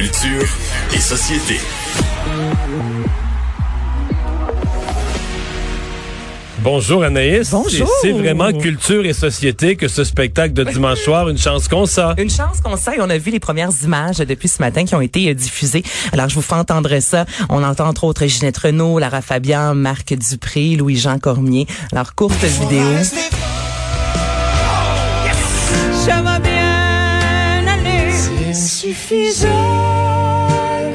Culture et société. Bonjour Anaïs. Bonjour. C'est vraiment culture et société que ce spectacle de dimanche soir, une chance qu'on ça. Une chance qu'on sait, on a vu les premières images depuis ce matin qui ont été euh, diffusées. Alors, je vous fais entendre ça. On entend entre autres Ginette Renault, Lara Fabian, Marc Dupré, Louis-Jean Cormier. Alors, courte vidéo. Ça. C'est suffisant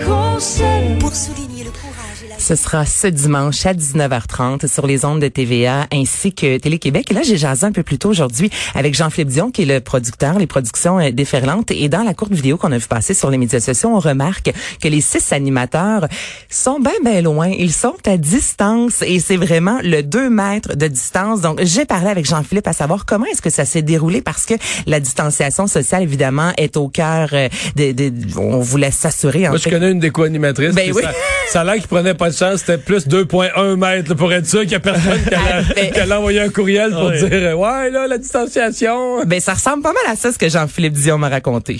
qu'on s'aime. Pour souligner le courage Ce sera ce dimanche à 19h30 sur les ondes de TVA ainsi que Télé-Québec. Et là, j'ai jasé un peu plus tôt aujourd'hui avec Jean-Philippe Dion, qui est le producteur, les productions euh, déferlantes. Et dans la courte vidéo qu'on a vu passer sur les médias sociaux, on remarque que les six animateurs sont bien, bien loin. Ils sont à distance et c'est vraiment le 2 mètres de distance. Donc, j'ai parlé avec Jean-Philippe à savoir comment est-ce que ça s'est déroulé parce que la distanciation sociale, évidemment, est au cœur euh, de, de, on voulait s'assurer. Moi, je fait. connais une des co-animatrices. Ben oui. Ça, ça a l'air qu'il prenait pas chance. C'était plus 2,1 mètres là, pour être sûr qu'il y a personne qui allait, qui allait envoyer un courriel pour Ouais. dire euh, Ouais, là, la distanciation. Ben, ça ressemble pas mal à ça, ce que Jean-Philippe Dion m'a raconté.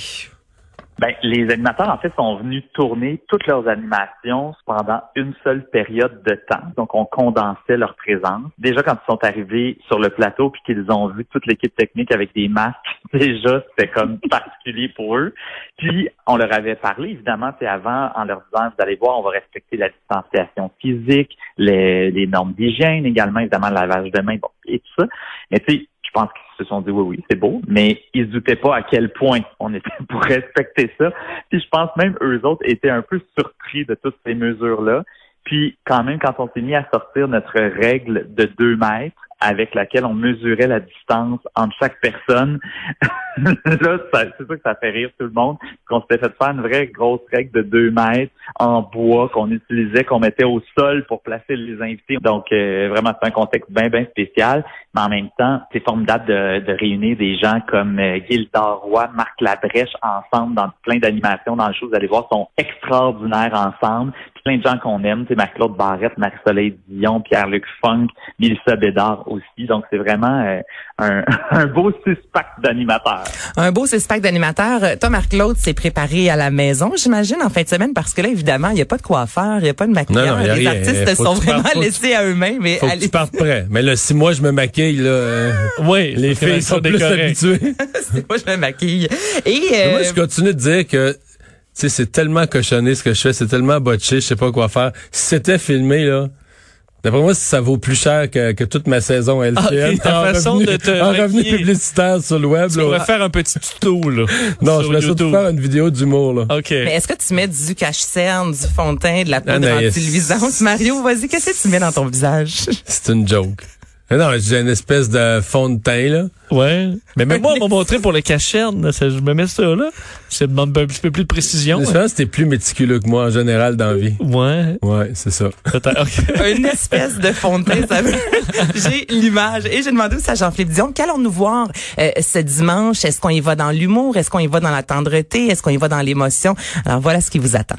Ben, les animateurs, en fait, sont venus tourner toutes leurs animations pendant une seule période de temps. Donc, on condensait leur présence. Déjà, quand ils sont arrivés sur le plateau puis qu'ils ont vu toute l'équipe technique avec des masques, déjà, c'était comme particulier pour eux. Puis, on leur avait parlé, évidemment, c'est avant, en leur disant, vous allez voir, on va respecter la distanciation physique, les, les normes d'hygiène également, évidemment, le lavage de mains, bon, et tout ça. Mais tu sais, je pense qu'ils se sont dit oui, oui, c'est beau, mais ils se doutaient pas à quel point on était pour respecter ça. Puis je pense même eux autres étaient un peu surpris de toutes ces mesures-là. Puis quand même, quand on s'est mis à sortir notre règle de deux mètres, avec laquelle on mesurait la distance entre chaque personne, là, c'est sûr que ça fait rire tout le monde. Qu'on s'était fait faire une vraie grosse règle de deux mètres en bois qu'on utilisait, qu'on mettait au sol pour placer les invités. Donc, euh, vraiment, c'est un contexte bien, bien spécial. Mais en même temps, c'est formidable de, de réunir des gens comme euh, Marc Labrèche ensemble dans plein d'animations dans le show. Vous allez voir, sont extraordinaires ensemble. Plein de gens qu'on aime, c'est Marc-Claude Barrette, Marie-Soleil Dion, Pierre-Luc Funk, Mélissa Bédard aussi. Donc, c'est vraiment euh, un, un beau suspect d'animateurs. Un beau suspect d'animateur. Euh, Toi, Marc-Claude, s'est préparé à la maison, j'imagine, en fin de semaine, parce que là, évidemment, il n'y a pas de coiffeur, il n'y a pas de maquilleur. Non, non, il y a les rien. artistes sont que tu vraiment partes- que laissés à eux-mêmes. Mais Faut que allez, tu partes prêt. Mais là, si moi je me maquille, là, euh, Oui, les filles sont plus habituées. moi, je me maquille. Et euh, Moi, je continue de dire que tu sais, c'est tellement cochonné ce que je fais, c'est tellement botché, je sais pas quoi faire. Si c'était filmé, là, d'après moi, ça vaut plus cher que, que toute ma saison LCN. Ah, ok, ta en façon revenu, de te en revenu publicitaire sur le web. Tu là. pourrais faire un petit tuto, là. non, je voulais surtout faire une vidéo d'humour, là. OK. mais est-ce que tu mets du cache-cerne, du fond de teint, de la poudre anti-luisante? Mario, vas-y, qu'est-ce que tu mets dans ton visage? C'est une joke. Non, j'ai une espèce de fond de teint, là. Ouais. Mais même moi, on m'a montré pour le cacherne, je me mets ça, là. Ça demande un petit peu plus de précision. Je pense que t'es plus méticuleux que moi, en général, dans la vie. Ouais. Ouais, c'est ça. Une espèce de fond de teint, ça veut- J'ai l'image. Et j'ai demandé aussi à Jean-Philippe Dion, qu'allons-nous voir euh, ce dimanche? Est-ce qu'on y va dans l'humour? Est-ce qu'on y va dans la tendreté? Est-ce qu'on y va dans l'émotion? Alors, voilà ce qui vous attend.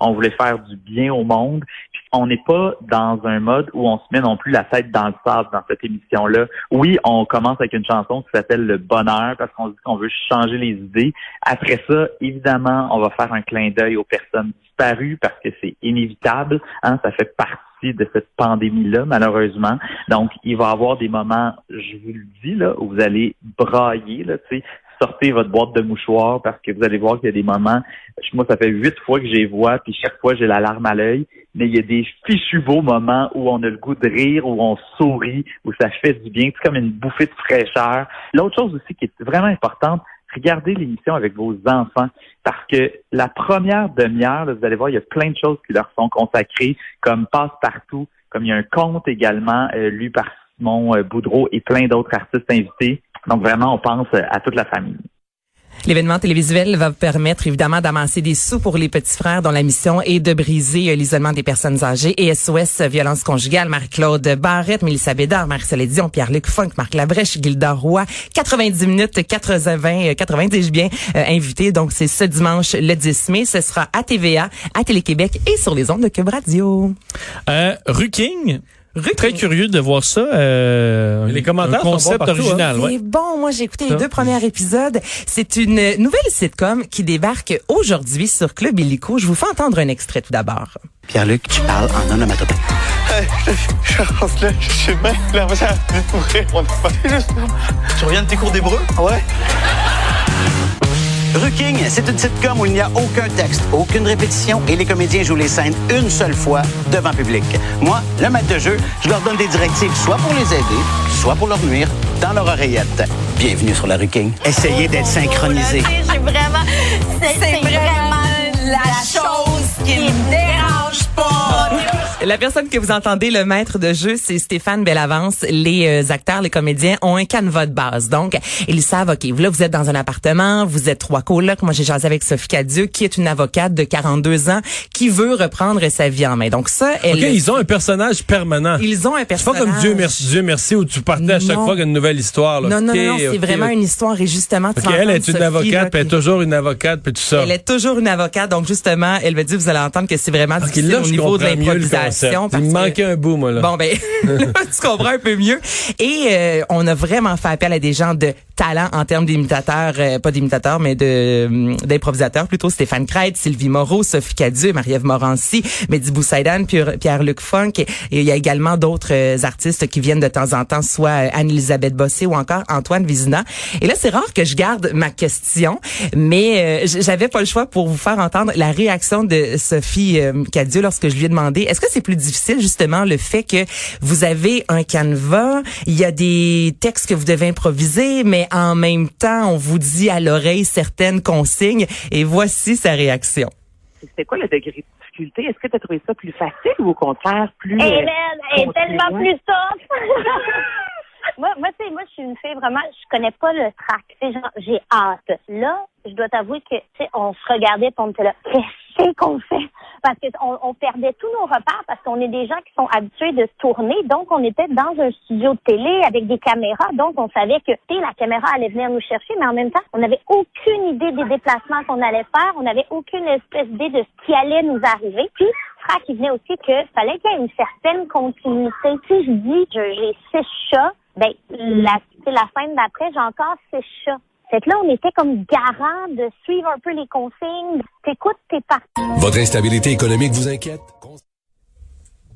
On voulait faire du bien au monde. On n'est pas dans un mode où on se met non plus la tête dans le sable dans cette émission-là. Oui, on commence avec une chanson qui s'appelle Le Bonheur parce qu'on dit qu'on veut changer les idées. Après ça, évidemment, on va faire un clin d'œil aux personnes disparues parce que c'est inévitable. Hein, ça fait partie de cette pandémie-là, malheureusement. Donc, il va y avoir des moments, je vous le dis, là, où vous allez brailler, là, sortez votre boîte de mouchoirs parce que vous allez voir qu'il y a des moments, moi, ça fait huit fois que j'ai vois, puis chaque fois, j'ai la larme à l'œil, mais il y a des fichus beaux moments où on a le goût de rire, où on sourit, où ça fait du bien. C'est comme une bouffée de fraîcheur. L'autre chose aussi qui est vraiment importante, regardez l'émission avec vos enfants parce que la première demi-heure, vous allez voir, il y a plein de choses qui leur sont consacrées, comme Passe-Partout, comme il y a un conte également euh, lu par Simon euh, Boudreau et plein d'autres artistes invités. Donc vraiment, on pense euh, à toute la famille. L'événement télévisuel va permettre évidemment d'amasser des sous pour les petits frères dont la mission est de briser euh, l'isolement des personnes âgées et SOS euh, violence conjugale. Marie-Claude Barrette, Mélissa Bédard, Marcel Dion, Pierre-Luc Funk, Marc Labrèche, Gilda Roy. 90 minutes, 80, euh, 90 dis-je bien, euh, invités. Donc c'est ce dimanche le 10 mai. Ce sera à TVA, à Télé-Québec et sur les ondes de Cube Radio. Euh, Rue King, Très curieux de voir ça. Euh, Les commentaires un sont concept bons partout, original. C'est ouais. bon, moi j'ai écouté les Ça. deux premiers épisodes. C'est une nouvelle sitcom qui débarque aujourd'hui sur Club Illico. Je vous fais entendre un extrait tout d'abord. Pierre-Luc, tu parles en onomatopée. Charles, là, je suis bien. Là. On a pas juste. Tu reviens de tes cours d'hébreu? Ouais. Ruking, c'est une sitcom où il n'y a aucun texte, aucune répétition et les comédiens jouent les scènes une seule fois devant public. Moi, le maître de jeu, je leur donne des directives soit pour les aider, soit pour leur nuire dans leur oreillette. Bienvenue sur la Ruking. Essayez d'être synchronisé. La personne que vous entendez, le maître de jeu, c'est Stéphane Bellavance. Les euh, acteurs, les comédiens ont un canevas de base. Donc, ils savent, OK, là, vous êtes dans un appartement, vous êtes trois colocs. Moi, j'ai jasé avec Sophie Cadieux, qui est une avocate de 42 ans, qui veut reprendre sa vie en main. Donc ça, elle... OK, ils ont un personnage permanent. Ils ont un C'est pas personnage. comme Dieu merci, Dieu merci où tu partais à chaque Non. fois qu'il y a une nouvelle histoire. Là. Non, non, non, c'est vraiment une histoire et justement, tu elle est une Sophie, avocate, là, puis elle est toujours une avocate, puis tout ça. Elle est toujours une avocate, donc justement, elle me dit, vous allez entendre que c'est vraiment difficile là, au niveau de l'improvisation. Parce Il me que- manquait un bout, moi, là. Bon ben, tu comprends un peu mieux. Et euh, on a vraiment fait appel à des gens de talent en termes d'imitateurs, euh, pas d'imitateurs, mais de hum, d'improvisateurs plutôt. Stéphane Crête, Sylvie Moreau, Sophie Cadieux, Marie-Ève Morancy, Mehdi Boussaïdan, Pierre- Pierre-Luc Funk. Et il y a également d'autres euh, artistes qui viennent de temps en temps, soit euh, Anne-Elisabeth Bossé ou encore Antoine Vizina. Et là, c'est rare que je garde ma question, mais euh, j'avais pas le choix pour vous faire entendre la réaction de Sophie euh, Cadieux lorsque je lui ai demandé est-ce que c'est plus difficile justement le fait que vous avez un canevas, il y a des textes que vous devez improviser, mais en même temps, on vous dit à l'oreille certaines consignes et voici sa réaction. C'était quoi le degré de difficulté? Est-ce que tu as trouvé ça plus facile ou au contraire plus. Elle, euh, elle, elle est tellement plus tough. moi, moi, tu sais, moi, je suis une fille vraiment, je connais pas le track. J'ai hâte. Là, je dois t'avouer que, tu sais, on se regardait puis on était là, qu'est-ce qu'on fait? Parce qu'on on perdait tous nos repères parce qu'on est des gens qui sont habitués de tourner. Donc, on était dans un studio de télé avec des caméras. Donc, on savait que, tu sais, la caméra allait venir nous chercher, mais en même temps, on n'avait aucune idée des déplacements qu'on allait faire. On n'avait aucune espèce d'idée de ce qui allait nous arriver. Puis, qui venait aussi que fallait qu'il y ait une certaine continuité. Si je dis j'ai six chats, ben la, c'est la scène d'après, j'ai encore six chats. Fait que là, on était comme garant de suivre un peu les consignes. T'écoutes, t'es parti. Votre instabilité économique vous inquiète?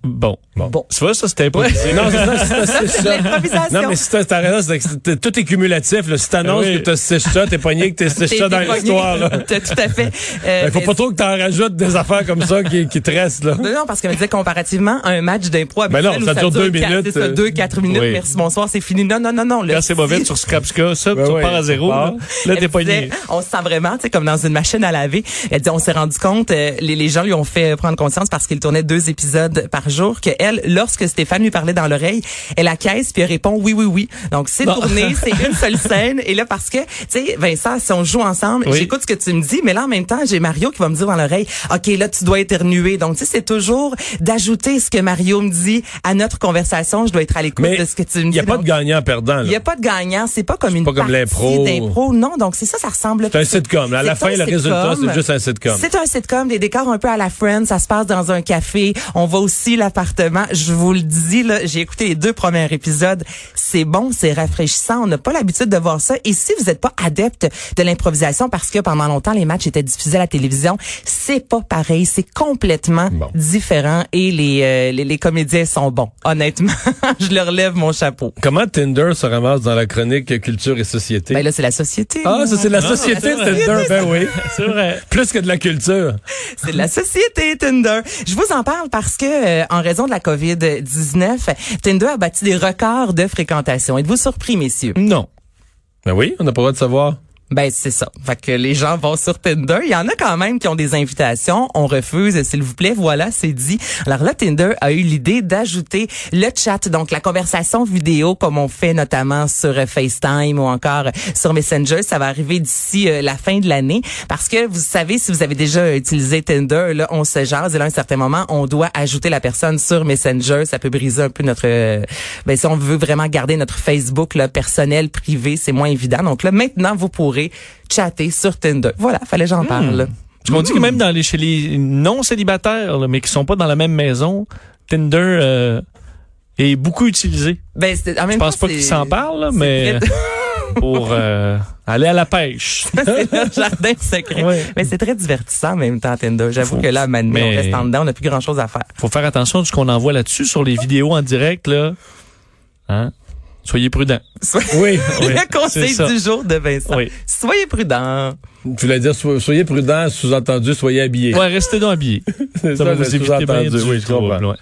Bon. Bon. Tu vois, ça, c'était improvisé. Non, c'est ça, c'est ça, ça. Non, mais si t'as t'as raison, c'est tout est cumulatif. Là. Si t'annonces Oui. que t'as six chats, t'es pogné que t'es six chats dans l'histoire. là. T'as tout à fait. Euh, Il faut mais- pas trop que t'en rajoutes des affaires comme ça qui, qui te restent. Là. Non, non, parce qu'elle me disait comparativement à un match d'impro Ben non, ça où dure deux quatre- minutes, C'est ça, euh, deux, quatre minutes. oui. Merci, bonsoir, c'est fini. Non, non, non, non. le Quand c'est mauvais, tu scrapes ça, Ben tu ouais, repars à zéro. Là, là t'es pogné. on se sent vraiment, tu sais, comme dans une machine à laver. Elle dit, on s'est rendu compte, euh, les, les gens lui ont fait prendre conscience parce qu'il tournait deux épisodes par jour, que elle, lorsque Stéphane lui parlait dans l'oreille, elle acquiesce puis elle répond oui, oui, oui. Donc c'est tourné, c'est une seule scène. Et là, parce que, tu sais, Vincent, si on joue ensemble, Oui. j'écoute ce que tu me dis, mais là, en même temps, j'ai Mario qui va me dire dans l'oreille, OK, là, tu dois éternuer. Donc, tu sais, c'est toujours d'ajouter ce que Mario me dit à notre conversation. Je dois être à l'écoute de ce que tu me dis. il n'y a pas de gagnant-perdant. il y là. a pas de gagnant, c'est pas comme une pas comme l'impro. d'impro. Non, donc c'est ça, ça ressemble. C'est un sitcom. À la fin, le résultat, c'est juste un sitcom. C'est un sitcom, des décors un peu à la Friends, ça se passe dans un café. On voit aussi l'appartement. Je vous le dis là, j'ai écouté les deux premiers épisodes. C'est bon, c'est rafraîchissant. On n'a pas l'habitude de voir ça. Et si vous n'êtes pas adepte de l'improvisation, parce que pendant longtemps les matchs étaient diffusés à la télévision, c'est pas pareil. C'est complètement Bon. différent. Et les, euh, les les comédiens sont bons. Honnêtement, je leur lève mon chapeau. Comment Tinder se ramasse dans la chronique Culture et Société? Ben là, c'est la société. ah, ça, c'est la Ah, société c'est vrai. Tinder. Ben oui. C'est vrai. Plus que de la culture. C'est de la société Tinder. Je vous en parle parce que euh, en raison de la COVID-19, Tinder a battu des records de fréquentation. Êtes-vous surpris, messieurs? Non. Ben oui, on n'a pas le droit de savoir. Ben c'est ça. Fait que les gens vont sur Tinder. Il y en a quand même qui ont des invitations. On refuse, s'il vous plaît. Voilà, c'est dit. Alors là, Tinder a eu l'idée d'ajouter le chat, donc la conversation vidéo, comme on fait notamment sur FaceTime ou encore sur Messenger. Ça va arriver d'ici euh, la fin de l'année, parce que vous savez, si vous avez déjà utilisé Tinder, là, on se jase et là, à un certain moment, on doit ajouter la personne sur Messenger. Ça peut briser un peu notre. euh, ben si on veut vraiment garder notre Facebook là, personnel, privé, c'est moins évident. Donc là, maintenant, vous pourrez chatter sur Tinder. Voilà, fallait j'en parle. Je m'en dis que même dans les, chez les non célibataires, là, mais qui sont pas dans la même maison, Tinder euh, est beaucoup utilisé. Ben, en même Je pense temps, pas qu'il c'est- s'en parle, là, c'est mais pour euh, aller à la pêche. c'est notre jardin secret. Ouais. Mais c'est très divertissant en même temps, Tinder. J'avoue que là, maintenant, mais- on reste en dedans, on n'a plus grand chose à faire. Faut faire attention à ce qu'on envoie là-dessus sur les vidéos en direct, là. Hein? Soyez prudents. Soyez- Oui. Oui, Le conseil du jour de Vincent. Oui. Soyez prudents. Tu voulais dire, so- soyez prudents, sous-entendu, soyez habillés. Ouais, restez donc habillés. C'est Ça va vous éviter bien sous-entendu. du Oui, je comprends. trouble, ouais.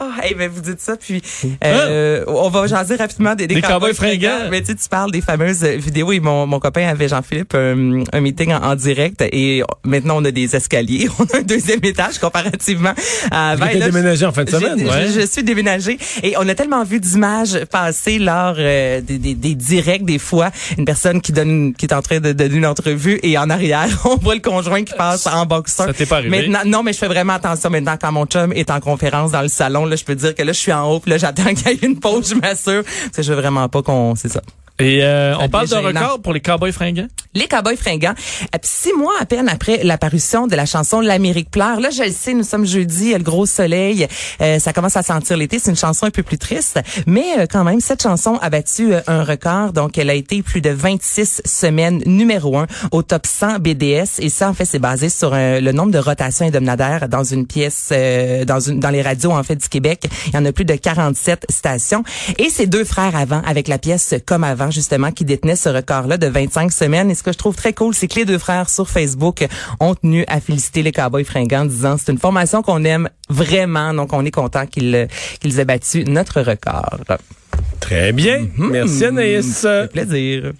Oh, hey, ben, vous dites ça, puis euh, on va jaser rapidement des, des, Des cowboys cowboys fringants. Mais tu sais, tu parles des fameuses vidéos et mon, mon copain avait Jean-Philippe un, un meeting en, en direct et maintenant on a des escaliers, on a un deuxième étage comparativement à avant. là, déménagé en fin de semaine. je- ouais. Je, suis déménagée et on a tellement vu d'images passer lors euh, des, des, des directs des fois, une personne qui donne qui est en train de donner une entrevue et en arrière on voit le conjoint qui passe en boxeur. Ça t'est pas arrivé? Maintenant, non, mais je fais vraiment attention maintenant quand mon chum est en conférence dans le salon. Là, je peux dire que là, je suis en haut, puis là, j'attends qu'il y ait une pause, je m'assure. Parce que je veux vraiment pas qu'on, c'est ça. Et euh, on parle gênant. record pour les cowboys fringants. Les Cowboys fringants. Puis six mois à peine après l'apparition de la chanson L'Amérique pleure. Là, je le sais, nous sommes jeudi, le gros soleil, euh, ça commence à sentir l'été. C'est une chanson un peu plus triste, mais euh, quand même, cette chanson a battu euh, un record. Donc, elle a été plus de 26 semaines numéro un au top 100 BDS. Et ça, en fait, c'est basé sur euh, le nombre de rotations hebdomadaires dans une pièce, euh, dans une, dans les radios en fait du Québec. Il y en a plus de 47 stations. Et c'est deux frères avant avec la pièce Comme avant justement qui détenaient ce record-là de 25 semaines. Et ce que je trouve très cool, c'est que les deux frères sur Facebook ont tenu à féliciter les Cowboys fringants en disant c'est une formation qu'on aime vraiment. Donc on est content qu'ils qu'ils aient battu notre record. Très bien. Merci Anaïs. Ça fait plaisir.